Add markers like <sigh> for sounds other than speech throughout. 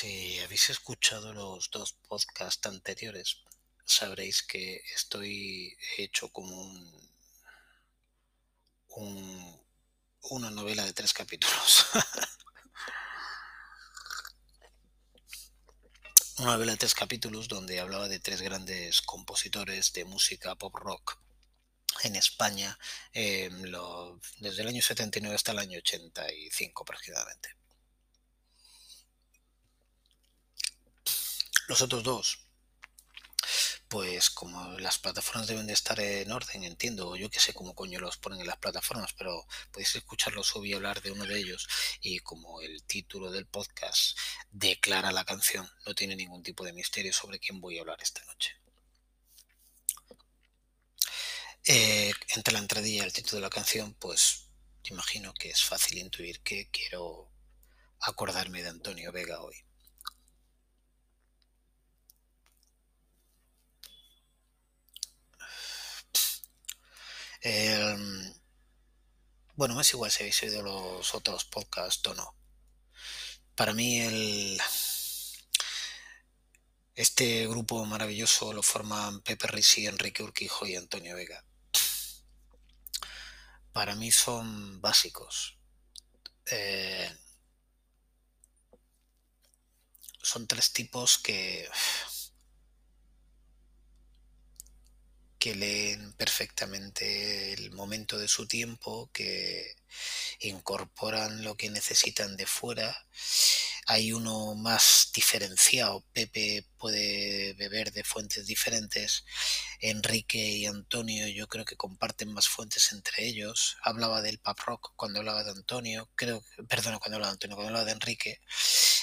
Si habéis escuchado los dos podcasts anteriores, sabréis que estoy hecho como un, un- una novela de tres capítulos. <laughs> una novela de tres capítulos donde hablaba de tres grandes compositores de música pop rock en España lo- desde el año 79 hasta el año 85 aproximadamente. Los otros dos, pues como las plataformas deben de estar en orden, entiendo, yo que sé cómo coño los ponen en las plataformas, pero podéis escucharlos o hablar de uno de ellos y como el título del podcast declara la canción, no tiene ningún tipo de misterio sobre quién voy a hablar esta noche. Eh, entre la entradilla y el título de la canción, pues imagino que es fácil intuir que quiero acordarme de Antonio Vega hoy. Eh, bueno, es igual si habéis oído los otros podcasts o no. Para mí el, este grupo maravilloso lo forman Pepe Risi, Enrique Urquijo y Antonio Vega. Para mí son básicos. Eh, son tres tipos que que leen perfectamente el momento de su tiempo, que incorporan lo que necesitan de fuera. Hay uno más diferenciado, Pepe puede beber de fuentes diferentes, Enrique y Antonio yo creo que comparten más fuentes entre ellos. Hablaba del pop rock cuando hablaba de Antonio, creo, perdón, cuando hablaba de Antonio, cuando hablaba de Enrique,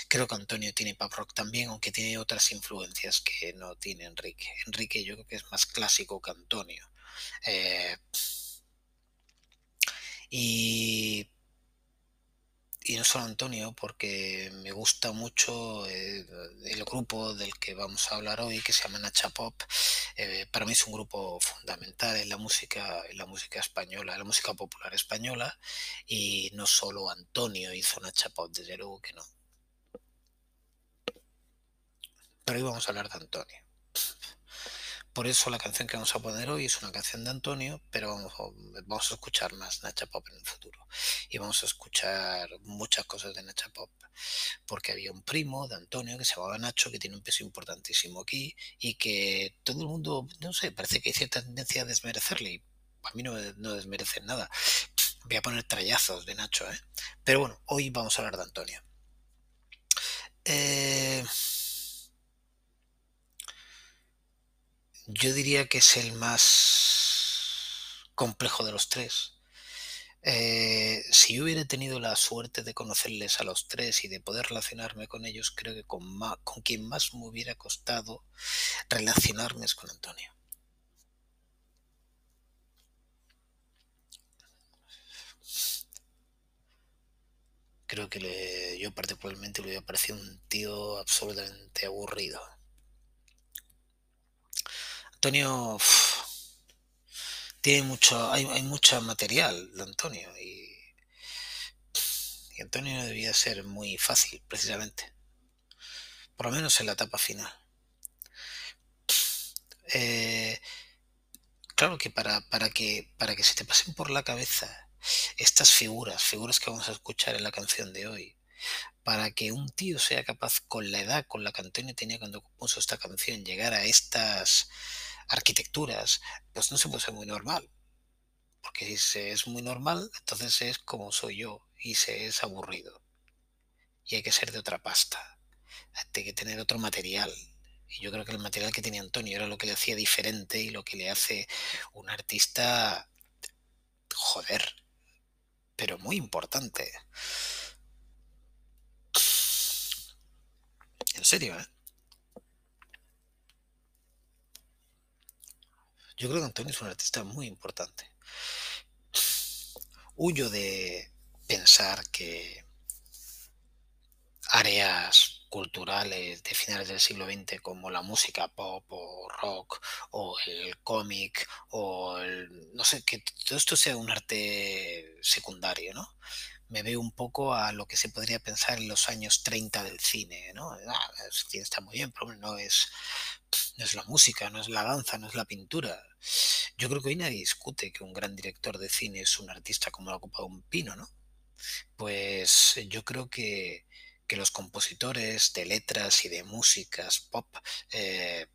creo que Antonio tiene pop rock también, aunque tiene otras influencias que no tiene Enrique. Enrique yo creo que es más clásico que Antonio. Eh, y, no solo Antonio, porque me gusta mucho eh, el grupo del que vamos a hablar hoy, que se llama Nacha Pop. Eh, para mí es un grupo fundamental en la música, en la música española, en la música popular española. Y no solo Antonio hizo Nacha Pop, desde luego que no. Pero hoy vamos a hablar de Antonio. Por eso la canción que vamos a poner hoy es una canción de Antonio, pero vamos, a escuchar más Nacha Pop en el futuro. Y vamos a escuchar muchas cosas de Nacha Pop. Porque había un primo de Antonio que se llamaba Nacho, que tiene un peso importantísimo aquí y que todo el mundo, no sé, parece que hay cierta tendencia a desmerecerle. Y a mí no, no desmerecen nada. Voy a poner trayazos de Nacho, ¿eh? Pero bueno, hoy vamos a hablar de Antonio. Eh, yo diría que es el más complejo de los tres. Eh, si yo hubiera tenido la suerte de conocerles a los tres y de poder relacionarme con ellos, creo que con, con quien más me hubiera costado relacionarme es con Antonio. Creo que le, yo particularmente le hubiera parecido un tío absolutamente aburrido. Antonio tiene mucho, hay, hay mucho material de Antonio y, Antonio debía ser muy fácil, precisamente. Por lo menos en la etapa final. Eh, claro que para, para que para que se te pasen por la cabeza estas figuras, figuras que vamos a escuchar en la canción de hoy, para que un tío sea capaz con la edad con la que Antonio tenía cuando compuso esta canción llegar a estas arquitecturas, pues no se puede ser muy normal. Porque si se es muy normal, entonces es como soy yo y se es aburrido. Y hay que ser de otra pasta. Hay que tener otro material. Y yo creo que el material que tenía Antonio era lo que le hacía diferente y lo que le hace un artista, joder, pero muy importante. En serio, ¿eh? Yo creo que Antonio es un artista muy importante. Huyo de pensar que áreas culturales de finales del siglo XX como la música pop o rock o el cómic o el, no sé, que todo esto sea un arte secundario, ¿no? Me veo un poco a lo que se podría pensar en los años 30 del cine, ¿no? Ah, el cine está muy bien, pero no es, no es la música, no es la danza, no es la pintura. Yo creo que hoy nadie discute que un gran director de cine es un artista como la copa de un pino, ¿no? Pues yo creo que, que los compositores de letras y de músicas pop eh,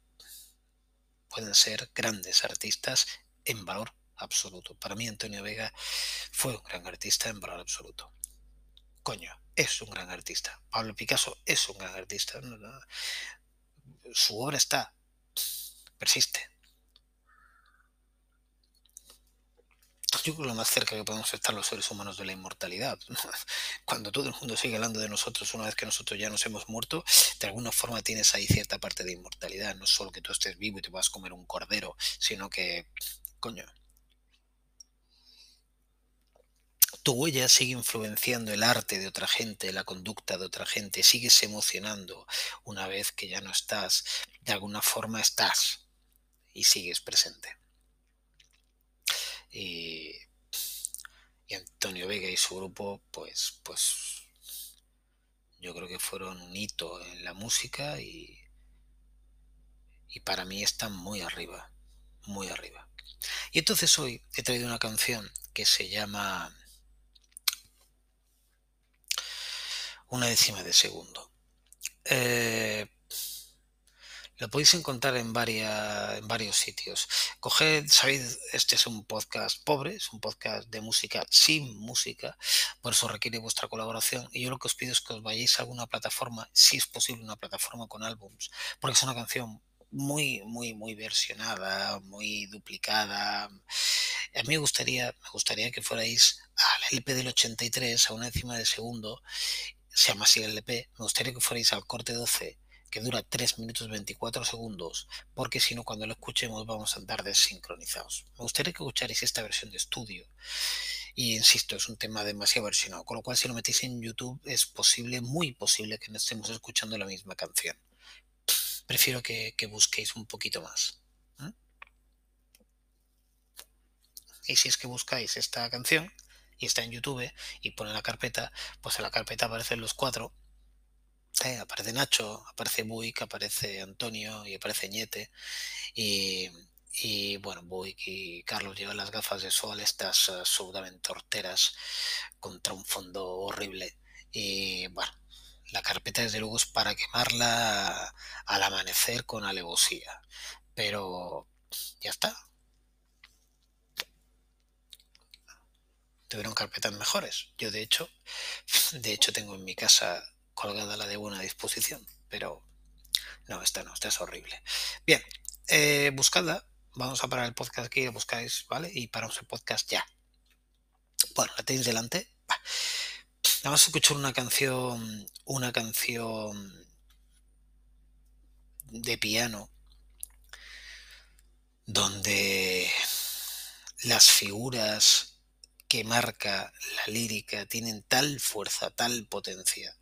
pueden ser grandes artistas en valor absoluto. Para mí Antonio Vega fue un gran artista en valor absoluto. Coño, es un gran artista. Pablo Picasso es un gran artista. Su obra está, persiste. Yo creo que lo más cerca que podemos estar los seres humanos de la inmortalidad. <laughs> Cuando todo el mundo sigue hablando de nosotros una vez que nosotros ya nos hemos muerto, de alguna forma tienes ahí cierta parte de inmortalidad. No solo que tú estés vivo y te vas a comer un cordero, sino que, coño, tu huella sigue influenciando el arte de otra gente, la conducta de otra gente, sigues emocionando una vez que ya no estás, de alguna forma estás y sigues presente. Y, Antonio Vega y su grupo, pues, pues yo creo que fueron un hito en la música y, y para mí están muy arriba, muy arriba. Y entonces hoy he traído una canción que se llama una décima de segundo. Eh, lo podéis encontrar en, en varios sitios. Coged, sabéis, este es un podcast pobre, es un podcast de música sin música, por eso requiere vuestra colaboración. Y yo lo que os pido es que os vayáis a alguna plataforma, si es posible, una plataforma con álbums, porque es una canción muy, muy, muy versionada, muy duplicada. A mí me gustaría, me gustaría que fuerais al LP del 83, a una décima de segundo, se llama así el LP, me gustaría que fuerais al corte 12, que dura 3 minutos 24 segundos, porque si no, cuando lo escuchemos vamos a andar desincronizados. Me gustaría que escucharais esta versión de estudio. Y insisto, es un tema demasiado versionado, con lo cual si lo metéis en YouTube es posible, muy posible que no estemos escuchando la misma canción. Prefiero que, busquéis un poquito más. Y si es que buscáis esta canción, y está en YouTube y pone la carpeta, pues en la carpeta aparecen los cuatro. Eh, aparece Nacho, aparece Buick, aparece Antonio y aparece Ñete. Y, y bueno, Buick y Carlos llevan las gafas de sol, estas absolutamente torteras, contra un fondo horrible. Y bueno, la carpeta desde luego es para quemarla al amanecer con alevosía. Pero ya está, tuvieron carpetas mejores. Yo de hecho, de hecho tengo en mi casa colgada la de buena disposición, pero no, esta no, esta es horrible. Bien, eh, buscadla, vamos a parar el podcast aquí, lo buscáis, ¿vale? Y paramos el podcast ya. Bueno, la tenéis delante. Vamos a escuchar una canción, una canción de piano donde las figuras que marca la lírica tienen tal fuerza, tal potencia,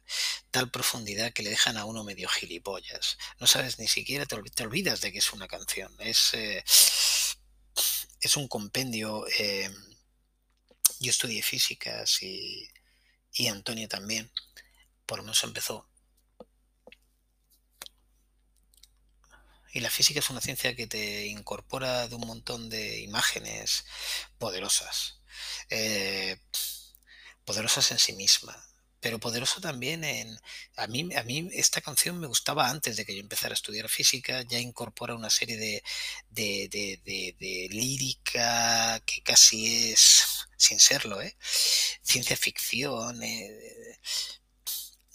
tal profundidad que le dejan a uno medio gilipollas. No sabes ni siquiera, te, olvidas de que es una canción. Es, eh, es un compendio. Eh, yo estudié físicas y, y Antonio también. Por lo menos empezó. Y la física es una ciencia que te incorpora de un montón de imágenes poderosas eh, poderosas en sí misma, pero poderoso también en... A mí, a mí esta canción me gustaba antes de que yo empezara a estudiar física, ya incorpora una serie de, de, lírica que casi es, sin serlo, ¿eh? ciencia ficción. Eh,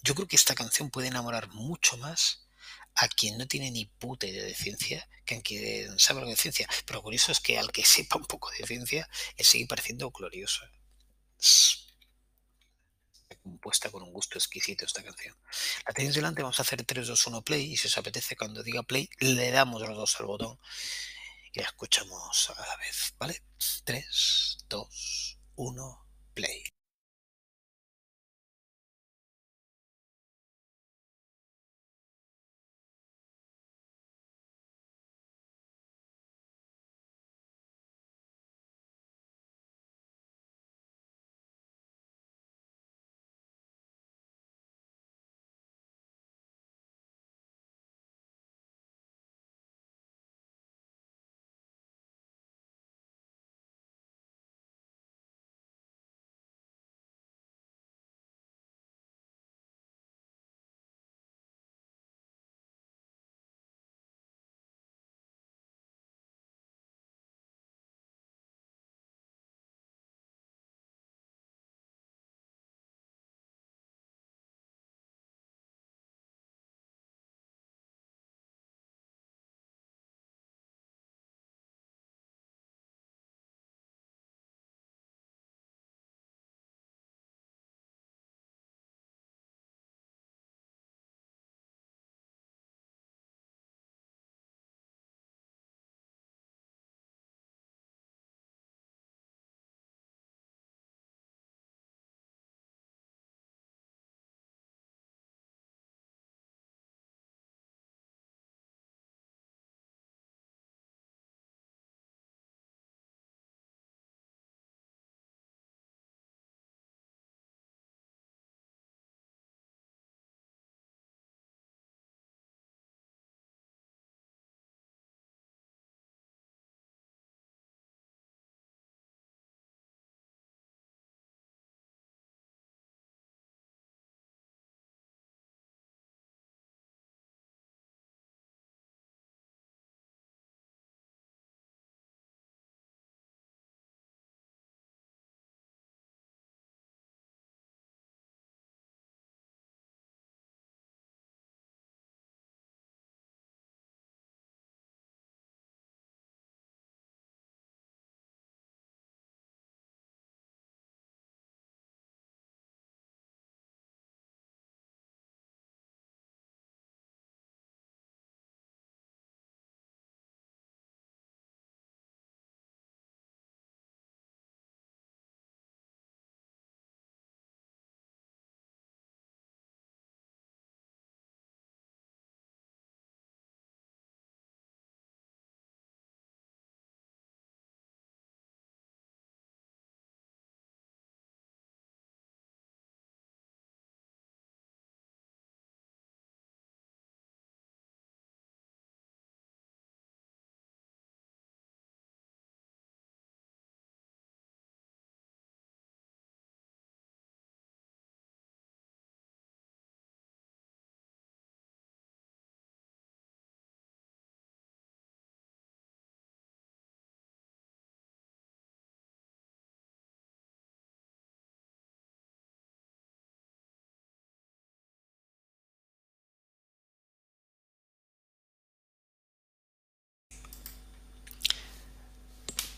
yo creo que esta canción puede enamorar mucho más a quien no tiene ni puta idea de ciencia que a quien sabe algo de ciencia. Pero curioso es que al que <laughs> sepa un poco de ciencia, le sigue pareciendo gloriosa. compuesta con un gusto exquisito esta canción. La tenéis delante, vamos a hacer 3, 2, 1 play y si os apetece cuando diga play, le damos los dos al botón y la escuchamos a la vez, ¿vale? 3, 2, 1, play.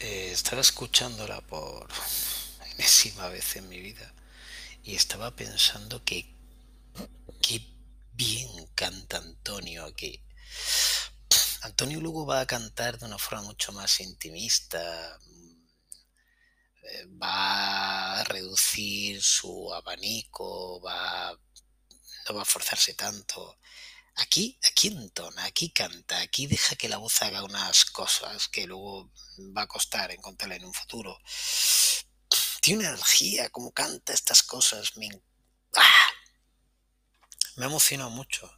Eh, estaba escuchándola por enésima vez en mi vida y estaba pensando que qué bien canta Antonio aquí. Antonio luego va a cantar de una forma mucho más intimista, eh, va a reducir su abanico, va, no va a forzarse tanto. Aquí, aquí entona, aquí canta, aquí deja que la voz haga unas cosas que luego va a costar encontrarla en un futuro. Tiene una energía, como canta estas cosas. Me, ¡ah! me ha emocionado mucho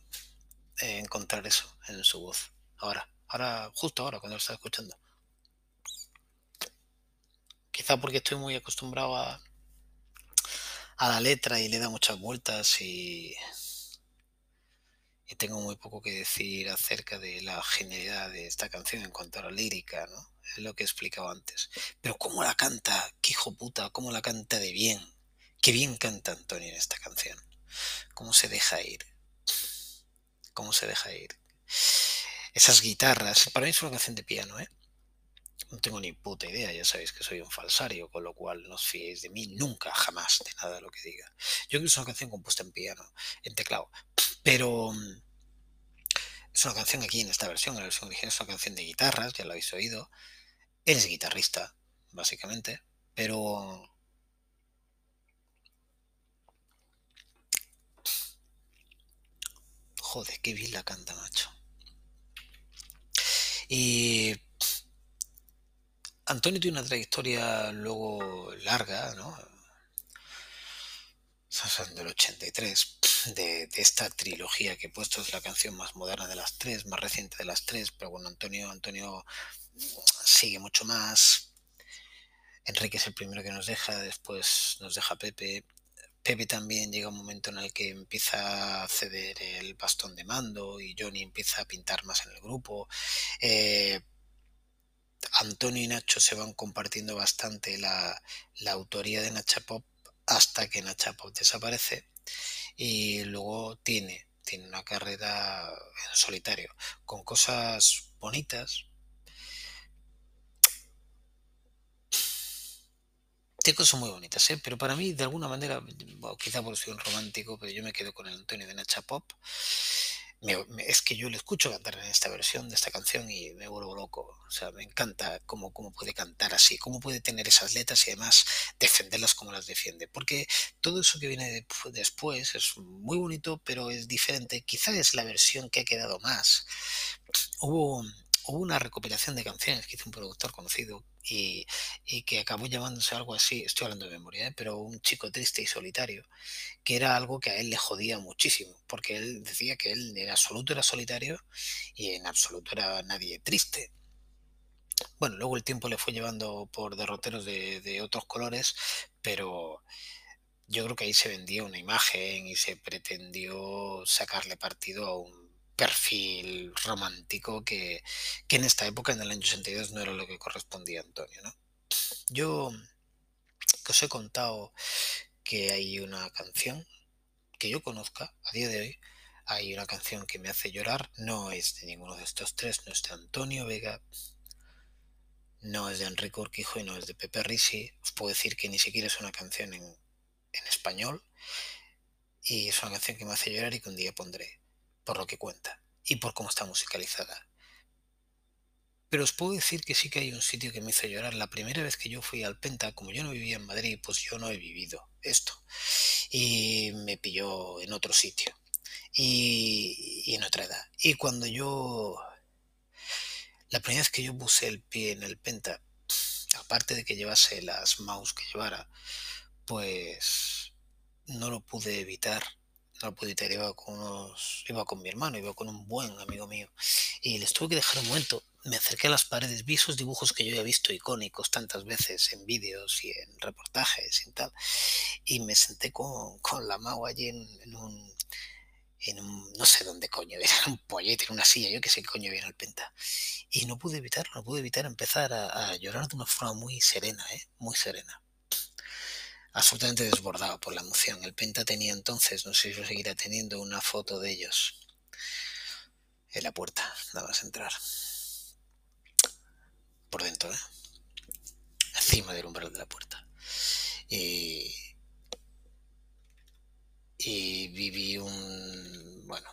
encontrar eso en su voz. Ahora, ahora, justo ahora, cuando lo estaba escuchando. Quizá porque estoy muy acostumbrado a, a la letra y le da muchas vueltas y, y tengo muy poco que decir acerca de la genialidad de esta canción en cuanto a la lírica, ¿no? Es lo que he explicado antes. Pero cómo la canta, qué hijo puta, cómo la canta de bien. Qué bien canta Antonio en esta canción. Cómo se deja ir. Cómo se deja ir. Esas guitarras, para mí es una canción de piano, ¿eh? No tengo ni puta idea, ya sabéis que soy un falsario, con lo cual no os fiéis de mí nunca, jamás, de nada de lo que diga. Yo creo que es una canción compuesta en piano, en teclado, pero mm, es una canción aquí en esta versión, en la versión original es una canción de guitarras, ya lo habéis oído. Él es guitarrista, básicamente, pero joder, qué bien la canta, macho. Y Antonio tiene una trayectoria luego larga, ¿no? Del 83, de, esta trilogía que he puesto es la canción más moderna de las tres, más reciente de las tres, pero bueno, Antonio, Antonio sigue mucho más. Enrique es el primero que nos deja, después nos deja Pepe. Pepe también llega un momento en el que empieza a ceder el bastón de mando y Johnny empieza a pintar más en el grupo. Eh, Antonio y Nacho se van compartiendo bastante la, la autoría de Nacha Pop hasta que Nacha Pop desaparece y luego tiene, tiene una carrera en solitario con cosas bonitas. Tiene cosas muy bonitas, ¿eh? pero para mí, de alguna manera, bueno, quizá por ser un romántico, pero yo me quedo con el Antonio de Nacha Pop me, es que yo le escucho cantar en esta versión de esta canción y me vuelvo loco. O sea, me encanta cómo, cómo puede cantar así, cómo puede tener esas letras y además defenderlas como las defiende. Porque todo eso que viene de, después es muy bonito, pero es diferente. Quizá es la versión que ha quedado más. Hubo, hubo una recopilación de canciones que hizo un productor conocido y, y, que acabó llamándose algo así, estoy hablando de memoria, ¿eh? pero un chico triste y solitario, que era algo que a él le jodía muchísimo, porque él decía que él en absoluto era solitario y en absoluto era nadie triste. Bueno, luego el tiempo le fue llevando por derroteros de, de otros colores, pero yo creo que ahí se vendía una imagen y se pretendió sacarle partido a un perfil romántico que, que, en esta época, en el año 82, no era lo que correspondía a Antonio. ¿no? Yo que os he contado que hay una canción que yo conozca a día de hoy, hay una canción que me hace llorar, no es de ninguno de estos tres, no es de Antonio Vega, no es de Enrique Urquijo y no es de Pepe Risi. Os puedo decir que ni siquiera es una canción en, en español y es una canción que me hace llorar y que un día pondré por lo que cuenta y por cómo está musicalizada. Pero os puedo decir que sí que hay un sitio que me hizo llorar. La primera vez que yo fui al Penta, como yo no vivía en Madrid, pues yo no he vivido esto. Y me pilló en otro sitio. Y, en otra edad. Y cuando yo... La primera vez que yo puse el pie en el Penta, aparte de que llevase las mouse que llevara, pues no lo pude evitar no pude ir, iba con unos, iba con mi hermano, iba con un buen amigo mío. Y les tuve que dejar un momento. Me acerqué a las paredes, vi esos dibujos que yo había visto icónicos tantas veces en vídeos y en reportajes y tal. Y me senté con, con la Mau allí en, un, en un, no sé dónde coño, <laughs> era un pollete, en una silla, yo que sé coño viene al penta. Y no pude evitarlo, no pude evitar empezar a, a llorar de una forma muy serena, ¿eh? muy serena absolutamente desbordado por la emoción. El Penta tenía entonces, no sé si lo seguirá teniendo, una foto de ellos en la puerta, nada más entrar. Por dentro, ¿eh? encima del umbral de la puerta. Y, y viví un... bueno,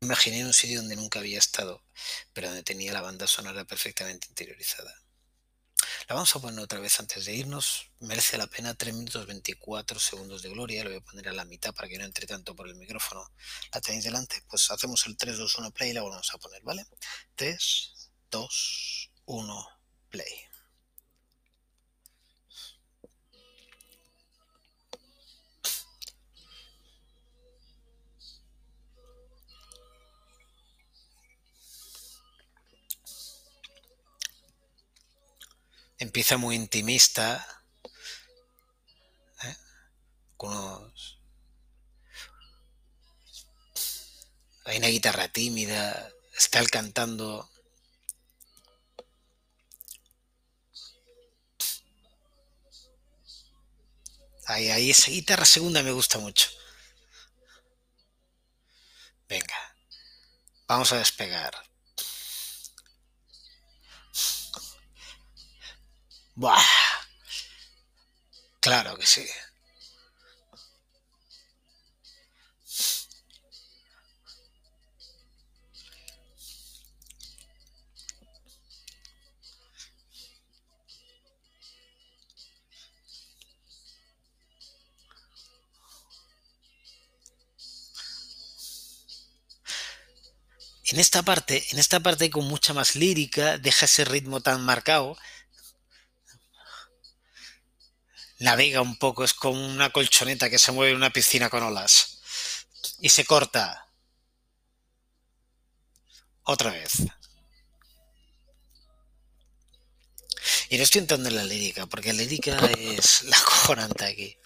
imaginé un sitio donde nunca había estado, pero donde tenía la banda sonora perfectamente interiorizada. La vamos a poner otra vez antes de irnos. Merece la pena 3 minutos 24 segundos de gloria. Lo voy a poner a la mitad para que no entre tanto por el micrófono. ¿La tenéis delante? Pues hacemos el 3, 2, 1 play y la volvemos a poner, ¿vale? 3, 2, 1 play. Empieza muy intimista, ¿eh? Hay una guitarra tímida, está el cantando. Ahí, ahí, esa guitarra segunda me gusta mucho. Venga, vamos a despegar. Buah. Claro que sí. En esta parte, en esta parte con mucha más lírica, deja ese ritmo tan marcado navega un poco, es como una colchoneta que se mueve en una piscina con olas. Y se corta. Otra vez. Y no estoy entrando en la lírica, porque la lírica es <laughs> la cojonante aquí.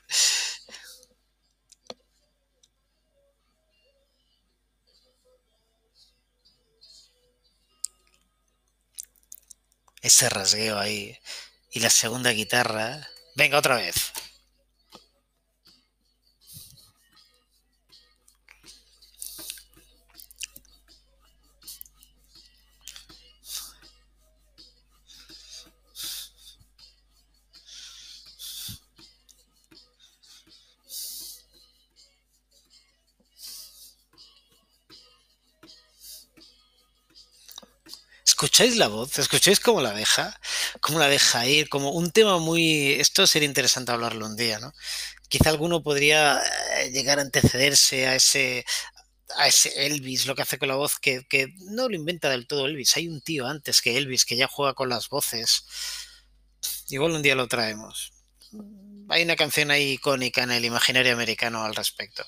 Ese rasgueo ahí. Y la segunda guitarra Venga, otra vez. ¿Escucháis la voz? ¿Escucháis cómo la deja? ¿Cómo la deja ir? Como un tema muy... Esto sería interesante hablarlo un día, ¿no? Quizá alguno podría eh, llegar a antecederse a ese, a ese Elvis, lo que hace con la voz, que, que, no lo inventa del todo Elvis. Hay un tío antes que Elvis que ya juega con las voces. Igual un día lo traemos. Hay una canción ahí icónica en el imaginario americano al respecto.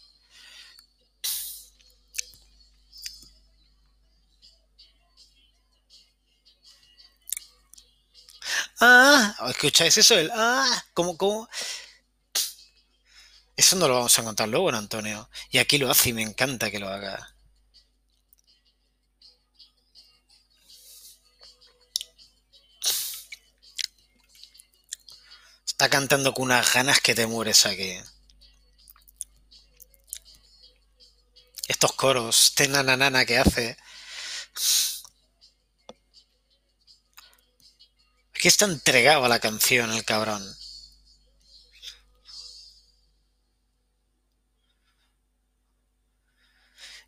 Ah, ¿escucháis eso? El ah, ¿cómo, cómo? Eso no lo vamos a encontrar luego Antonio. Y aquí lo hace y me encanta que lo haga. Está cantando con unas ganas que te mueres aquí. Estos coros, este nananana que hace. Que está entregado a la canción el cabrón.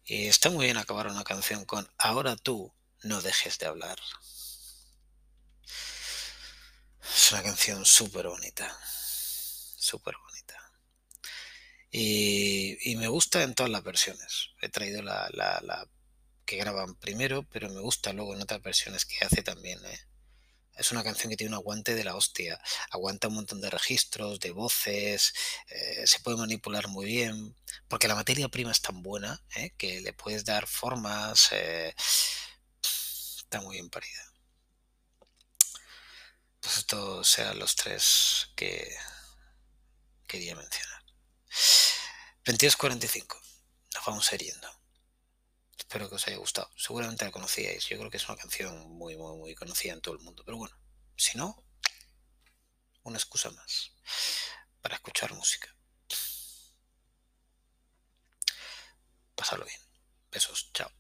Y está muy bien acabar una canción con Ahora tú no dejes de hablar. Es una canción súper bonita. Súper bonita. Y, me gusta en todas las versiones. He traído la, la, que graban primero, pero me gusta luego en otras versiones que hace también. ¿eh? Es una canción que tiene un aguante de la hostia. Aguanta un montón de registros, de voces, eh, se puede manipular muy bien, porque la materia prima es tan buena ¿eh? que le puedes dar formas. Eh, está muy bien parida. Pues estos serán los tres que quería mencionar. 22.45. Nos vamos a. Espero que os haya gustado. Seguramente la conocíais. Yo creo que es una canción muy, muy, muy conocida en todo el mundo. Pero bueno, si no, una excusa más para escuchar música. Pasarlo bien. Besos. Chao.